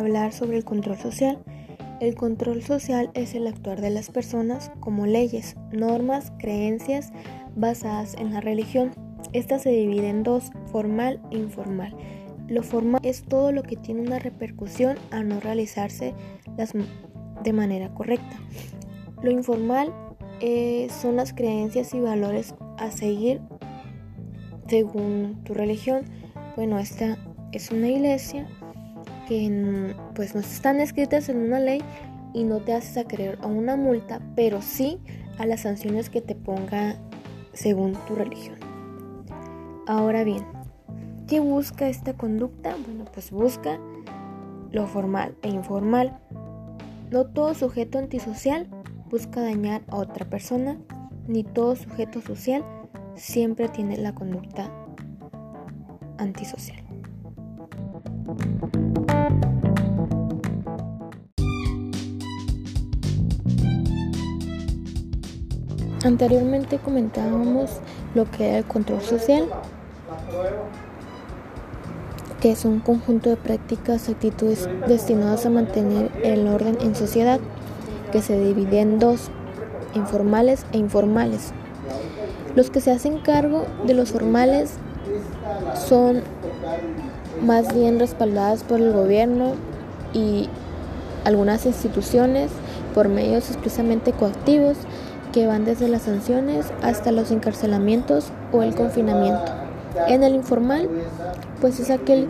hablar sobre el control social. El control social es el actuar de las personas como leyes, normas, creencias basadas en la religión. Esta se divide en dos, formal e informal. Lo formal es todo lo que tiene una repercusión a no realizarse las, de manera correcta. Lo informal eh, son las creencias y valores a seguir según tu religión. Bueno, esta es una iglesia que pues no están escritas en una ley y no te haces a creer a una multa, pero sí a las sanciones que te ponga según tu religión. Ahora bien, ¿qué busca esta conducta? Bueno, pues busca lo formal e informal. No todo sujeto antisocial busca dañar a otra persona, ni todo sujeto social siempre tiene la conducta antisocial. Anteriormente comentábamos lo que era el control social, que es un conjunto de prácticas actitudes destinadas a mantener el orden en sociedad, que se divide en dos, informales e informales. Los que se hacen cargo de los formales son más bien respaldadas por el gobierno y algunas instituciones por medios expresamente coactivos que van desde las sanciones hasta los encarcelamientos o el confinamiento. En el informal, pues es aquel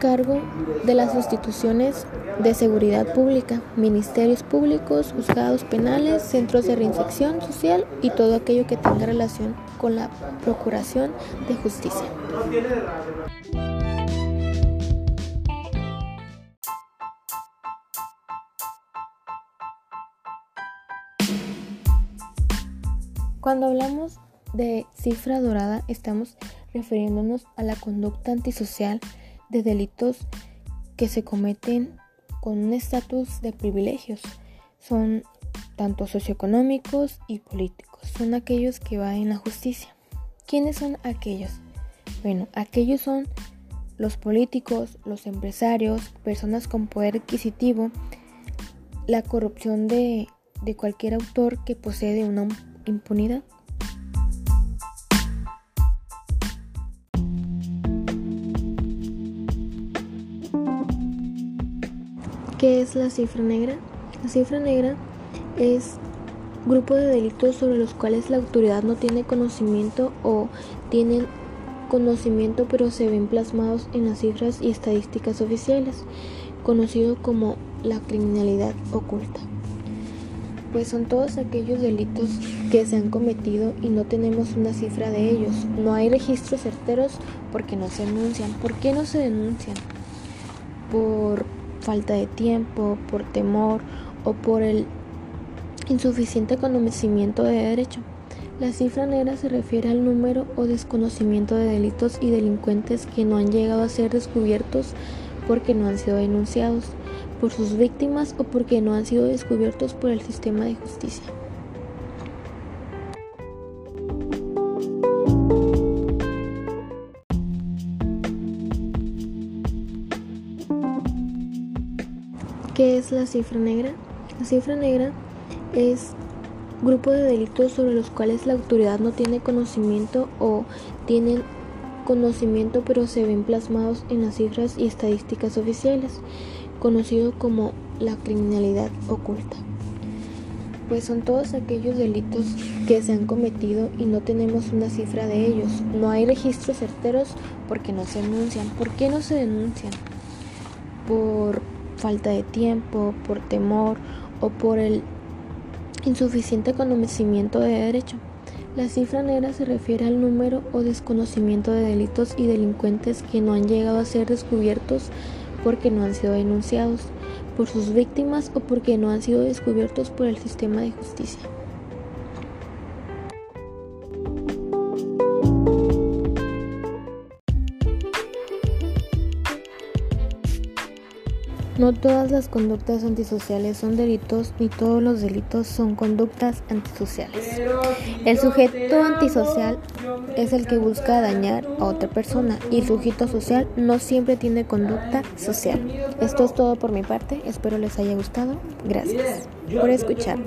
cargo de las instituciones de seguridad pública, ministerios públicos, juzgados penales, centros de reinserción social y todo aquello que tenga relación con la procuración de justicia. Cuando hablamos de cifra dorada estamos refiriéndonos a la conducta antisocial de delitos que se cometen con un estatus de privilegios. Son tanto socioeconómicos y políticos. Son aquellos que van en la justicia. ¿Quiénes son aquellos? Bueno, aquellos son los políticos, los empresarios, personas con poder adquisitivo, la corrupción de, de cualquier autor que posee una impunidad. ¿Qué es la cifra negra? La cifra negra es grupo de delitos sobre los cuales la autoridad no tiene conocimiento o tienen conocimiento pero se ven plasmados en las cifras y estadísticas oficiales, conocido como la criminalidad oculta pues son todos aquellos delitos que se han cometido y no tenemos una cifra de ellos. No hay registros certeros porque no se denuncian. ¿Por qué no se denuncian? Por falta de tiempo, por temor o por el insuficiente conocimiento de derecho. La cifra negra se refiere al número o desconocimiento de delitos y delincuentes que no han llegado a ser descubiertos porque no han sido denunciados por sus víctimas o porque no han sido descubiertos por el sistema de justicia. ¿Qué es la cifra negra? La cifra negra es grupo de delitos sobre los cuales la autoridad no tiene conocimiento o tienen conocimiento pero se ven plasmados en las cifras y estadísticas oficiales conocido como la criminalidad oculta. Pues son todos aquellos delitos que se han cometido y no tenemos una cifra de ellos. No hay registros certeros porque no se denuncian. ¿Por qué no se denuncian? Por falta de tiempo, por temor o por el insuficiente conocimiento de derecho. La cifra negra se refiere al número o desconocimiento de delitos y delincuentes que no han llegado a ser descubiertos porque no han sido denunciados por sus víctimas o porque no han sido descubiertos por el sistema de justicia. No todas las conductas antisociales son delitos ni todos los delitos son conductas antisociales. El sujeto antisocial es el que busca dañar a otra persona y el sujeto social no siempre tiene conducta social. Esto es todo por mi parte, espero les haya gustado. Gracias por escuchar.